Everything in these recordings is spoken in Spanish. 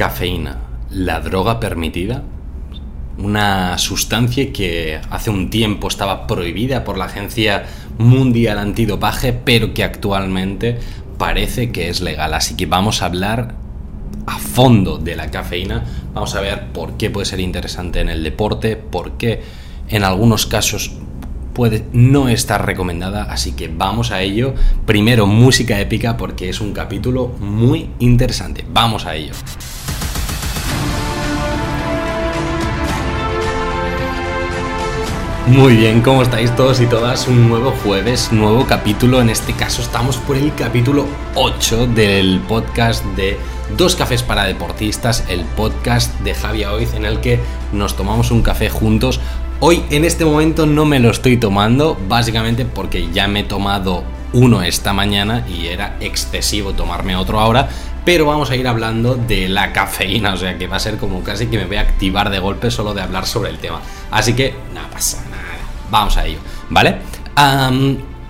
Cafeína, la droga permitida. Una sustancia que hace un tiempo estaba prohibida por la Agencia Mundial Antidopaje, pero que actualmente parece que es legal. Así que vamos a hablar a fondo de la cafeína. Vamos a ver por qué puede ser interesante en el deporte, por qué en algunos casos puede no estar recomendada, así que vamos a ello. Primero música épica porque es un capítulo muy interesante. Vamos a ello. Muy bien, ¿cómo estáis todos y todas? Un nuevo jueves, nuevo capítulo. En este caso estamos por el capítulo 8 del podcast de Dos Cafés para Deportistas, el podcast de Javi Oiz en el que nos tomamos un café juntos. Hoy en este momento no me lo estoy tomando, básicamente porque ya me he tomado uno esta mañana y era excesivo tomarme otro ahora, pero vamos a ir hablando de la cafeína, o sea que va a ser como casi que me voy a activar de golpe solo de hablar sobre el tema. Así que, nada pasa vamos a ello, ¿vale?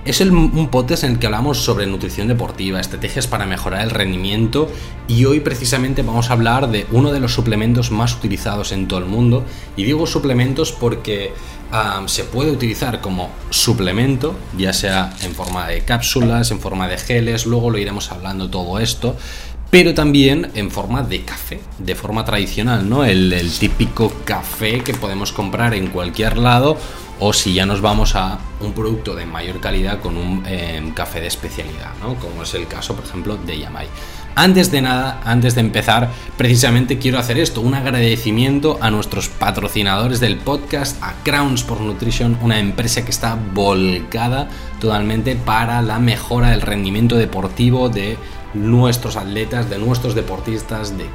es un podcast en el que hablamos sobre nutrición deportiva, estrategias para mejorar el rendimiento y hoy precisamente vamos a hablar de uno de los suplementos más utilizados en todo el mundo y digo suplementos porque se puede utilizar como suplemento, ya sea en forma de cápsulas, en forma de geles, luego lo iremos hablando todo esto, pero también en forma de café, de forma tradicional, ¿no? El, típico café que podemos comprar en cualquier lado o si ya nos vamos a un producto de mayor calidad con un em, café de especialidad, ¿no? Como es el caso, por ejemplo, de Yamai. Antes de nada, antes de empezar, precisamente quiero hacer esto, un agradecimiento a nuestros patrocinadores del podcast, a Crown Sport Nutrition, una empresa que está volcada totalmente para la mejora del rendimiento deportivo de nuestros atletas, de nuestros deportistas, de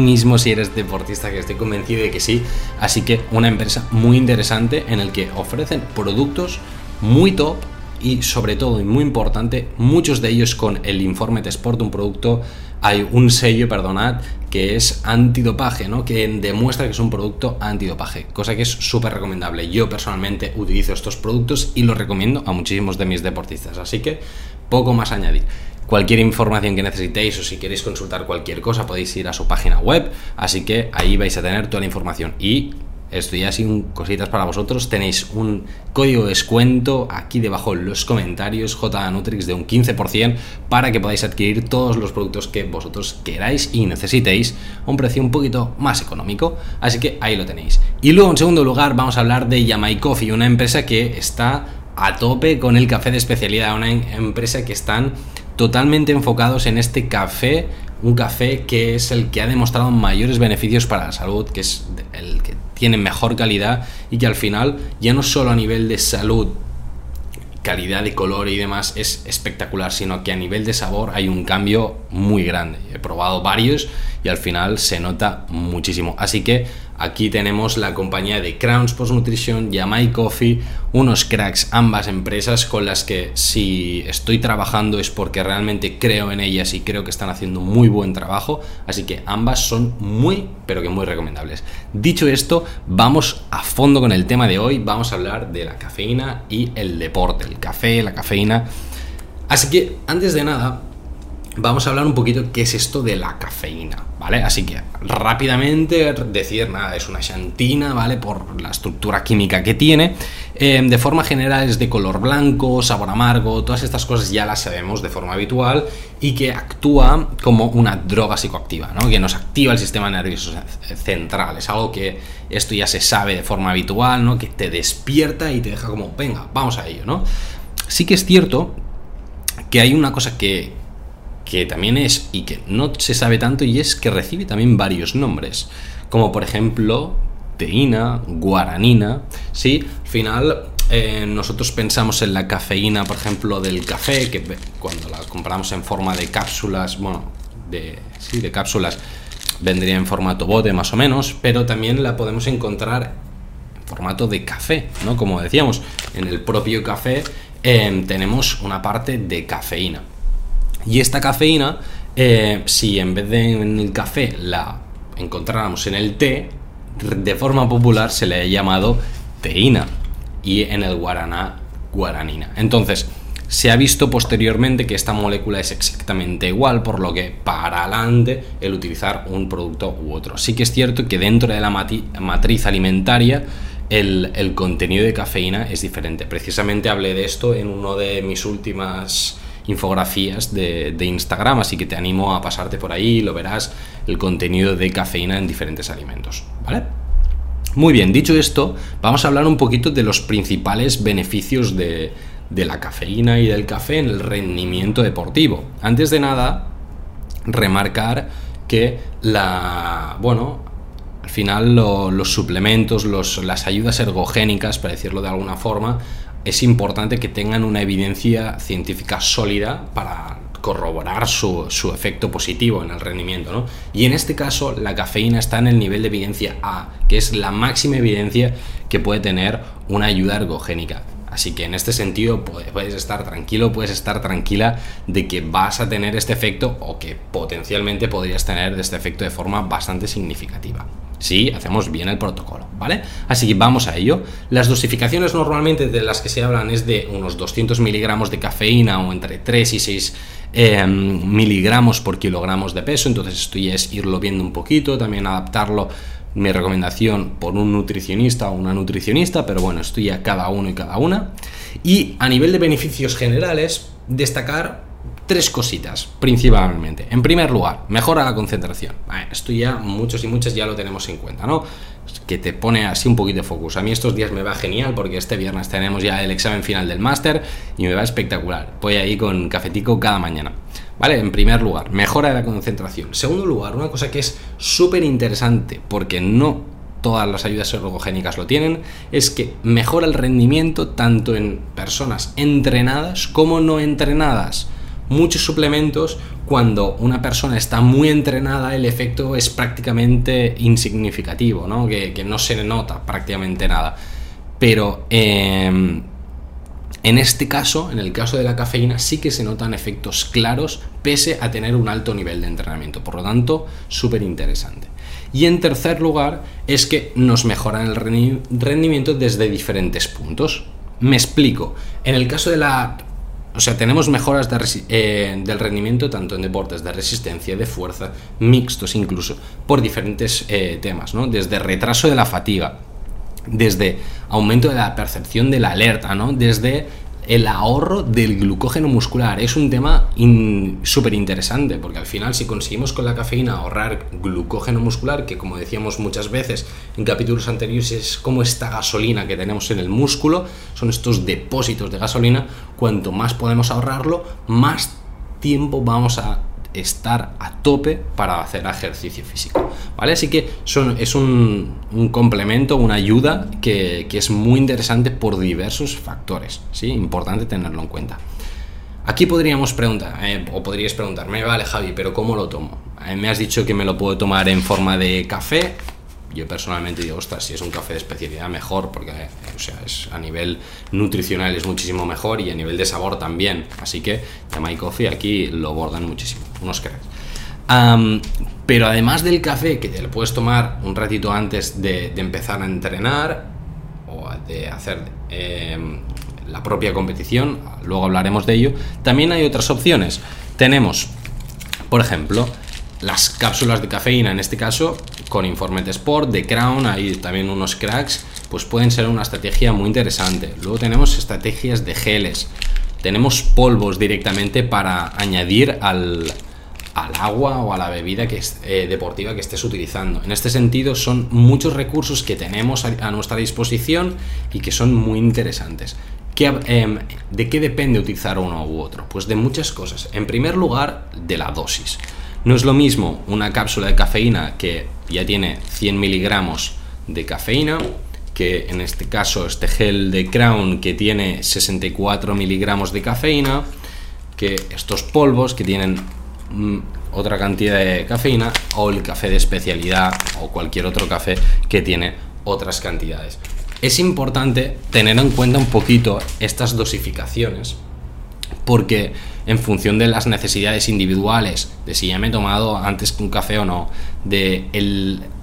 mismo si eres deportista, que estoy convencido de que sí. Así que una empresa muy interesante en el que ofrecen productos muy top y sobre todo y muy importante, muchos de ellos con el informe de Sport, un producto, hay un sello, perdonad, que es antidopaje, ¿no? Que demuestra que es un producto antidopaje, cosa que es súper recomendable. Yo personalmente utilizo estos productos y los recomiendo a muchísimos de mis deportistas, así que poco más añadir. Cualquier información que necesitéis o si queréis consultar cualquier cosa podéis ir a su página web, así que ahí vais a tener toda la información. Y esto ya sin cositas para vosotros, tenéis un código de descuento aquí debajo en los comentarios, JNutrix de un 15% para que podáis adquirir todos los productos que vosotros queráis y necesitéis a un precio un poquito más económico. Así que ahí lo tenéis. Y luego en segundo lugar vamos a hablar de Yamai Coffee, una empresa que está a tope con el café de especialidad, una em-, empresa que están totalmente enfocados en este café, un café que es el que ha demostrado mayores beneficios para la salud, que es el que tiene mejor calidad y que al final ya no solo a nivel de salud calidad de color y demás es espectacular, sino que a nivel de sabor hay un cambio muy grande. He probado varios y al final se nota muchísimo. Así que aquí tenemos la compañía de Crowns Post Nutrition, Yamai Coffee, unos cracks, ambas empresas con las que si estoy trabajando es porque realmente creo en ellas y creo que están haciendo muy buen trabajo. Así que ambas son muy, pero que muy recomendables. Dicho esto, vamos a fondo con el tema de hoy. Vamos a hablar de la cafeína y el deporte, el café, la cafeína. Así que antes de nada, vamos a hablar un poquito qué es esto de la cafeína, ¿vale? Así que rápidamente decir, nada, es una xantina, ¿vale? Por la estructura química que tiene. Em, de forma general es de color blanco, sabor amargo, todas estas cosas ya las sabemos de forma habitual y que actúa como una droga psicoactiva, ¿no? Que nos activa el sistema nervioso central. Es algo que esto ya se sabe de forma habitual, ¿no? Que te despierta y te deja como, venga, vamos a ello, ¿no? Sí que es cierto que hay una cosa que, que también es y que no se sabe tanto y es que recibe también varios nombres, como por ejemplo teína, guaranina, ¿sí? Al final eh, nosotros pensamos en la cafeína, por ejemplo, del café, que cuando la compramos en forma de cápsulas, bueno, de, sí, de cápsulas, vendría en formato bote más o menos, pero también la podemos encontrar en formato de café, ¿no? Como decíamos, en el propio café eh, tenemos una parte de cafeína. Y esta cafeína, eh, si en vez de en el café la encontráramos en el té, de forma popular se le ha llamado teína y en el guaraná guaranina. Entonces, se ha visto posteriormente que esta molécula es exactamente igual, por lo que para adelante el utilizar un producto u otro. Sí que es cierto que dentro de la matriz alimentaria el, contenido de cafeína es diferente. Precisamente hablé de esto en uno de mis últimas infografías de, de, Instagram, así que te animo a pasarte por ahí lo verás el contenido de cafeína en diferentes alimentos, ¿vale? Muy bien, dicho esto, vamos a hablar un poquito de los principales beneficios de, de la cafeína y del café en el rendimiento deportivo. Antes de nada, remarcar que la, bueno, al final los suplementos, las ayudas ergogénicas, para decirlo de alguna forma, es importante que tengan una evidencia científica sólida para corroborar su, efecto positivo en el rendimiento. ¿no? Y en este caso la cafeína está en el nivel de evidencia A, que es la máxima evidencia que puede tener una ayuda ergogénica. Así que en este sentido puedes estar tranquilo, puedes estar tranquila de que vas a tener este efecto o que potencialmente podrías tener este efecto de forma bastante significativa si hacemos bien el protocolo, ¿vale? Así que vamos a ello. Las dosificaciones normalmente de las que se hablan es de unos 200 miligramos de cafeína o entre 3 y 6 eh, miligramos por kilogramos de peso, entonces esto ya es irlo viendo un poquito, también adaptarlo mi recomendación por un nutricionista o una nutricionista, pero bueno, esto ya cada uno y cada una. Y a nivel de beneficios generales, destacar tres cositas, principalmente. En primer lugar, mejora la concentración. Esto ya muchos y muchas ya lo tenemos en cuenta, ¿no? Que te pone así un poquito de focus. A mí estos días me va genial porque este viernes tenemos ya el examen final del máster y me va espectacular. Voy ahí con cafetico cada mañana. ¿Vale? En primer lugar, mejora la concentración. Segundo lugar, una cosa que es súper interesante porque no todas las ayudas ergogénicas lo tienen, es que mejora el rendimiento tanto en personas entrenadas como no entrenadas muchos suplementos, cuando una persona está muy entrenada, el efecto es prácticamente insignificativo, ¿no? Que, no se nota prácticamente nada. Pero em, en este caso, en el caso de la cafeína, sí que se notan efectos claros, pese a tener un alto nivel de entrenamiento. Por lo tanto, súper interesante. Y en tercer lugar, es que nos mejoran el rendimiento desde diferentes puntos. Me explico. En el caso de la o sea, tenemos mejoras eh, del rendimiento tanto en deportes de resistencia, de fuerza, mixtos incluso, por diferentes eh, temas, ¿no? Desde retraso de la fatiga, desde aumento de la percepción de la alerta, ¿no? Desde el ahorro del glucógeno muscular. Es un tema súper interesante, porque al final si conseguimos con la cafeína ahorrar glucógeno muscular, que como decíamos muchas veces en capítulos anteriores es como esta gasolina que tenemos en el músculo, son estos depósitos de gasolina, cuanto más podemos ahorrarlo, más tiempo vamos a estar a tope para hacer ejercicio físico. ¿Vale? Así que es un, complemento, una ayuda que, es muy interesante por diversos factores. ¿sí? Importante tenerlo en cuenta. Aquí podríamos preguntar, eh, o podrías preguntarme, vale Javi, pero ¿cómo lo tomo? Eh, me has dicho que me lo puedo tomar en forma de café, yo personalmente digo, ostras, si es un café de especialidad, mejor, porque o sea, es, a nivel nutricional es muchísimo mejor y a nivel de sabor también. Así que My Coffee aquí lo bordan muchísimo, unos cracks. pero además del café, que te lo puedes tomar un ratito antes de, empezar a entrenar o de hacer em, la propia competición, luego hablaremos de ello, también hay otras opciones. Tenemos, por ejemplo, las cápsulas de cafeína, en este caso con Informet Sport, de Crown, hay también unos cracks, pues pueden ser una estrategia muy interesante. Luego tenemos estrategias de geles, tenemos polvos directamente para añadir al, agua o a la bebida que eh, deportiva que estés utilizando. En este sentido, son muchos recursos que tenemos a, nuestra disposición y que son muy interesantes. Em, ¿De qué depende utilizar uno u otro? Pues de muchas cosas. En primer lugar, de la dosis. No es lo mismo una cápsula de cafeína que ya tiene 100 miligramos de cafeína que en este caso este gel de Crown que tiene 64 miligramos de cafeína que estos polvos que tienen mm, otra cantidad de cafeína o el café de especialidad o cualquier otro café que tiene otras cantidades. Es importante tener en cuenta un poquito estas dosificaciones porque en función de las necesidades individuales, de si ya me he tomado antes un café o no, de,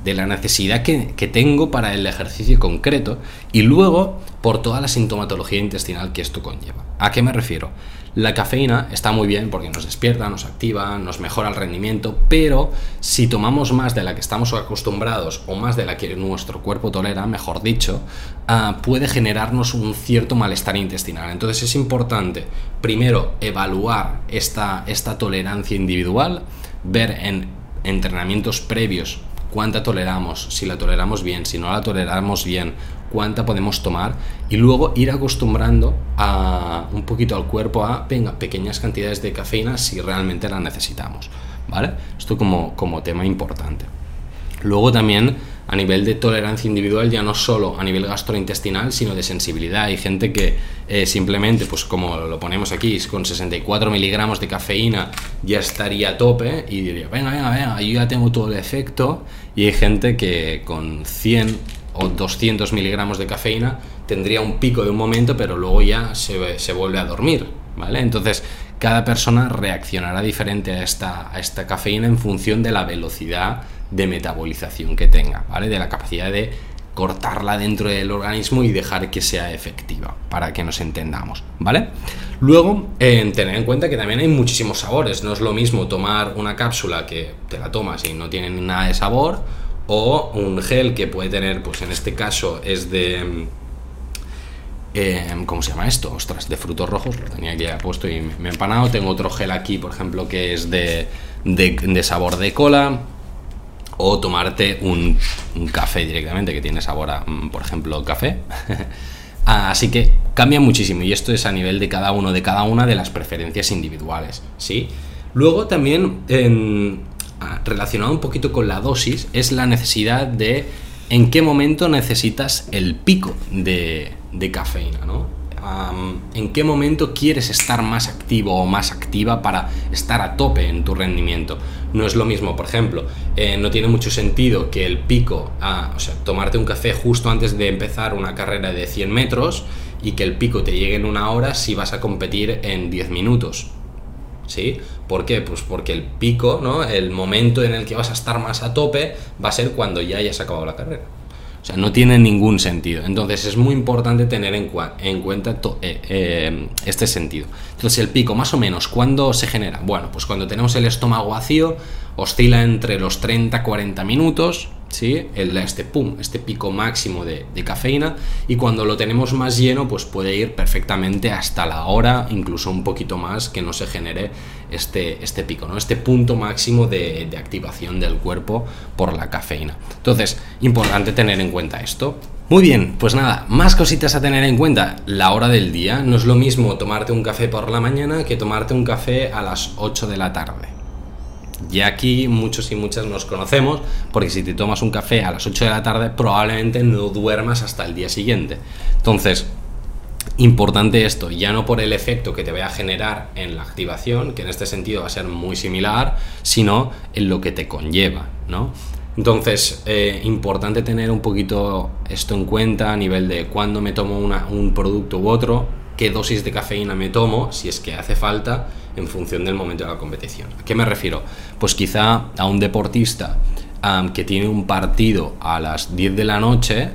la necesidad que, que, tengo para el ejercicio concreto y luego por toda la sintomatología intestinal que esto conlleva. ¿A qué me refiero? La cafeína está muy bien porque nos despierta, nos activa, nos mejora el rendimiento, pero si tomamos más de la que estamos acostumbrados o más de la que nuestro cuerpo tolera, mejor dicho, ah, puede generarnos un cierto malestar intestinal. Entonces es importante, primero, evaluar esta, esta tolerancia individual, ver en entrenamientos previos cuánta toleramos, si la toleramos bien, si no la toleramos bien, cuánta podemos tomar y luego ir acostumbrando a un poquito al cuerpo a venga, pequeñas cantidades de cafeína si realmente la necesitamos, ¿vale? Esto como, como tema importante. Luego también a nivel de tolerancia individual, ya no solo a nivel gastrointestinal, sino de sensibilidad. Hay gente que eh, simplemente, pues como lo ponemos aquí, con 64 miligramos de cafeína ya estaría a tope y diría, venga, venga, venga, yo ya tengo todo el efecto. Y hay gente que con 100 o 200 miligramos de cafeína tendría un pico de un momento, pero luego ya se, se vuelve a dormir, ¿vale? Entonces, cada persona reaccionará diferente a esta, a esta cafeína en función de la velocidad de metabolización que tenga, ¿vale? De la capacidad de cortarla dentro del organismo y dejar que sea efectiva, para que nos entendamos, ¿vale? Luego, tener en cuenta que también hay muchísimos sabores, no es lo mismo tomar una cápsula que te la tomas y no tiene nada de sabor, o un gel que puede tener, pues en este caso es de... Eh, ¿Cómo se llama esto? Ostras, de frutos rojos, lo tenía que puesto y me he empanado. Tengo otro gel aquí, por ejemplo, que es de, de sabor de cola o tomarte un, café directamente que tiene sabor a, mm, por ejemplo, café. Así que cambia muchísimo y esto es a nivel de cada uno, de cada una de las preferencias individuales, ¿sí? Luego también relacionado un poquito con la dosis es la necesidad de en qué momento necesitas el pico de, de cafeína, ¿no? en qué momento quieres estar más activo o más activa para estar a tope en tu rendimiento. No es lo mismo, por ejemplo, eh, no tiene mucho sentido que el pico, o sea, tomarte un café justo antes de empezar una carrera de 100 metros y que el pico te llegue en una hora si vas a competir en 10 minutos. ¿Sí? ¿Por qué? Pues porque el pico, ¿no? El momento en el que vas a estar más a tope va a ser cuando ya hayas acabado la carrera. O sea, no tiene ningún sentido. Entonces es muy importante tener en, cuenta eh, eh, este sentido. Entonces el pico, más o menos, ¿cuándo se genera? Bueno, pues cuando tenemos el estómago vacío, oscila entre los 30-40 minutos, ¿sí? El, este, pum, este pico máximo de, cafeína y cuando lo tenemos más lleno pues puede ir perfectamente hasta la hora, incluso un poquito más que no se genere este, este pico, ¿no? este punto máximo de, de activación del cuerpo por la cafeína. Entonces, importante tener en cuenta esto. Muy bien, pues nada, más cositas a tener en cuenta. La hora del día, no es lo mismo tomarte un café por la mañana que tomarte un café a las 8 de la tarde. Y aquí muchos y muchas nos conocemos, porque si te tomas un café a las 8 de la tarde, probablemente no duermas hasta el día siguiente. Entonces, importante esto, ya no por el efecto que te vaya a generar en la activación, que en este sentido va a ser muy similar, sino en lo que te conlleva, ¿no? Entonces, eh, importante tener un poquito esto en cuenta a nivel de cuándo me tomo un producto u otro, qué dosis de cafeína me tomo, si es que hace falta, en función del momento de la competición. ¿A qué me refiero? Pues quizá a un deportista que tiene un partido a las 10 de la noche,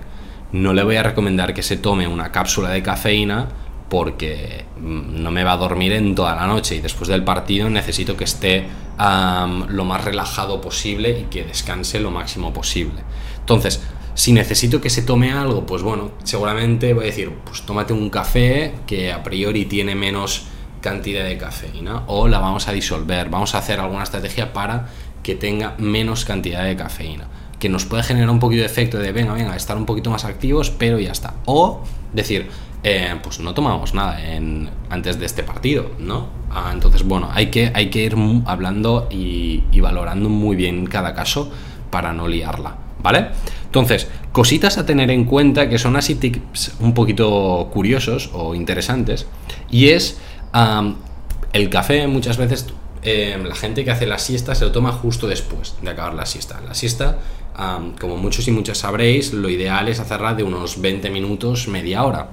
no le voy a recomendar que se tome una cápsula de cafeína porque mm, no me va a dormir en toda la noche y después del partido necesito que esté lo más relajado posible y que descanse lo máximo posible. Entonces, si necesito que se tome algo, pues bueno, seguramente voy a decir, pues tómate un café que a priori tiene menos cantidad de cafeína o la vamos a disolver, vamos a hacer alguna estrategia para que tenga menos cantidad de cafeína, que nos puede generar un poquito de efecto de venga, venga, estar un poquito más activos, pero ya está. O decir, eh, pues no tomamos nada antes de este partido, ¿no? Ah, entonces, bueno, hay que, hay que ir hablando y valorando muy bien cada caso para no liarla. ¿vale? Entonces, cositas a tener en cuenta que son así tips un poquito curiosos o interesantes. Y es el café muchas veces em, la gente que hace la siesta se lo toma justo después de acabar la siesta. La siesta, como muchos y muchas sabréis, lo ideal es hacerla de unos 20 minutos, media hora.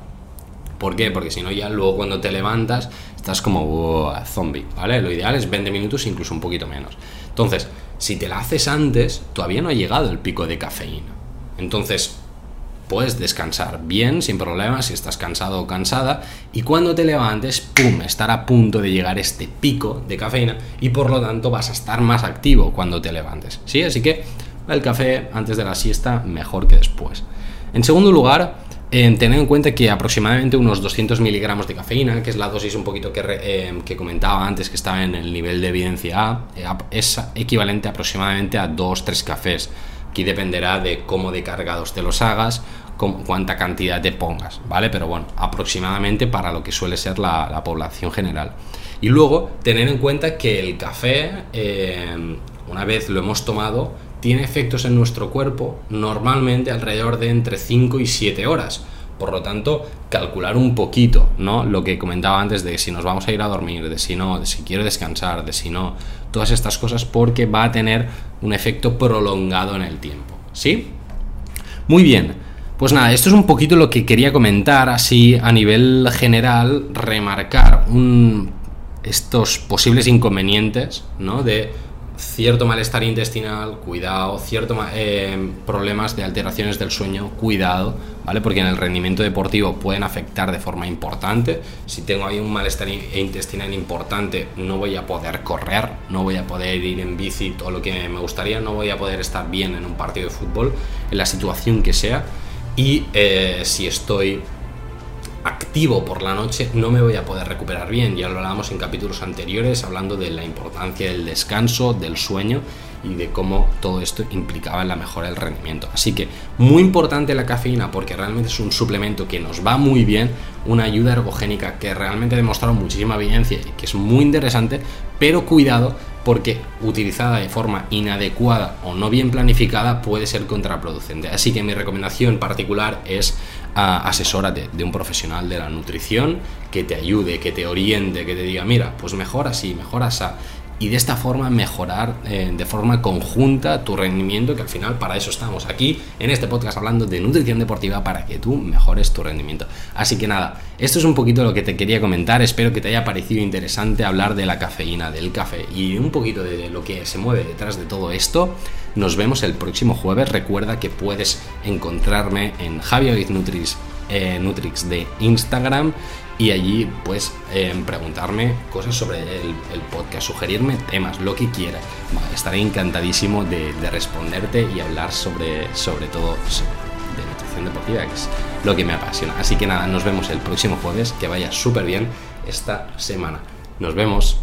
¿Por qué? Porque si no ya luego cuando te levantas estás como zombie, ¿vale? Lo ideal es 20 minutos, incluso un poquito menos. Entonces, si te la haces antes, todavía no ha llegado el pico de cafeína. Entonces, puedes descansar bien, sin problemas, si estás cansado o cansada, y cuando te levantes, ¡pum!, estar a punto de llegar este pico de cafeína y por lo tanto vas a estar más activo cuando te levantes. ¿Sí? Así que el café antes de la siesta mejor que después. En segundo lugar, eh, tener en cuenta que aproximadamente unos 200 miligramos de cafeína, que es la dosis un poquito que, eh, que comentaba antes que estaba en el nivel de evidencia A, eh, es equivalente aproximadamente a 2-3 cafés. Aquí dependerá de cómo de cargados te los hagas, con cuánta cantidad te pongas, ¿vale? Pero bueno, aproximadamente para lo que suele ser la, población general. Y luego tener en cuenta que el café, una vez lo hemos tomado, tiene efectos en nuestro cuerpo normalmente alrededor de entre 5 y 7 horas. Por lo tanto, calcular un poquito, ¿no? Lo que comentaba antes de si nos vamos a ir a dormir, de si no, de si quiero descansar, de si no, todas estas cosas porque va a tener un efecto prolongado en el tiempo, ¿sí? Muy bien. Pues nada, esto es un poquito lo que quería comentar así a nivel general, remarcar estos posibles inconvenientes, ¿no? De cierto malestar intestinal, cuidado, ciertos eh, problemas de alteraciones del sueño, cuidado, ¿vale? Porque en el rendimiento deportivo pueden afectar de forma importante. Si tengo ahí un malestar intestinal importante, no voy a poder correr, no voy a poder ir en bici todo lo que me gustaría, no voy a poder estar bien en un partido de fútbol, en la situación que sea. Y eh, si estoy activo por la noche no me voy a poder recuperar bien. Ya lo hablábamos en capítulos anteriores hablando de la importancia del descanso, del sueño y de cómo todo esto implicaba en la mejora del rendimiento. Así que muy importante la cafeína porque realmente es un suplemento que nos va muy bien, una ayuda ergogénica que realmente ha demostrado muchísima evidencia y que es muy interesante, pero cuidado porque utilizada de forma inadecuada o no bien planificada puede ser contraproducente. Así que mi recomendación particular es asesórate de un profesional de la nutrición que te ayude, que te oriente, que te diga, mira, pues mejor así, mejor así y de esta forma mejorar eh, de forma conjunta tu rendimiento, que al final para eso estamos aquí en este podcast hablando de nutrición deportiva para que tú mejores tu rendimiento. Así que nada, esto es un poquito lo que te quería comentar, espero que te haya parecido interesante hablar de la cafeína, del café y un poquito de lo que se mueve detrás de todo esto. Nos vemos el próximo jueves, recuerda que puedes encontrarme en Javier Nutris, eh, Nutrix de Instagram y allí pues preguntarme cosas sobre el, podcast, sugerirme temas, lo que quieras. estaré encantadísimo de, responderte y hablar sobre, sobre todo de nutrición deportiva, que es lo que me apasiona. Así que nada, nos vemos el próximo jueves, que vaya súper bien esta semana. Nos vemos.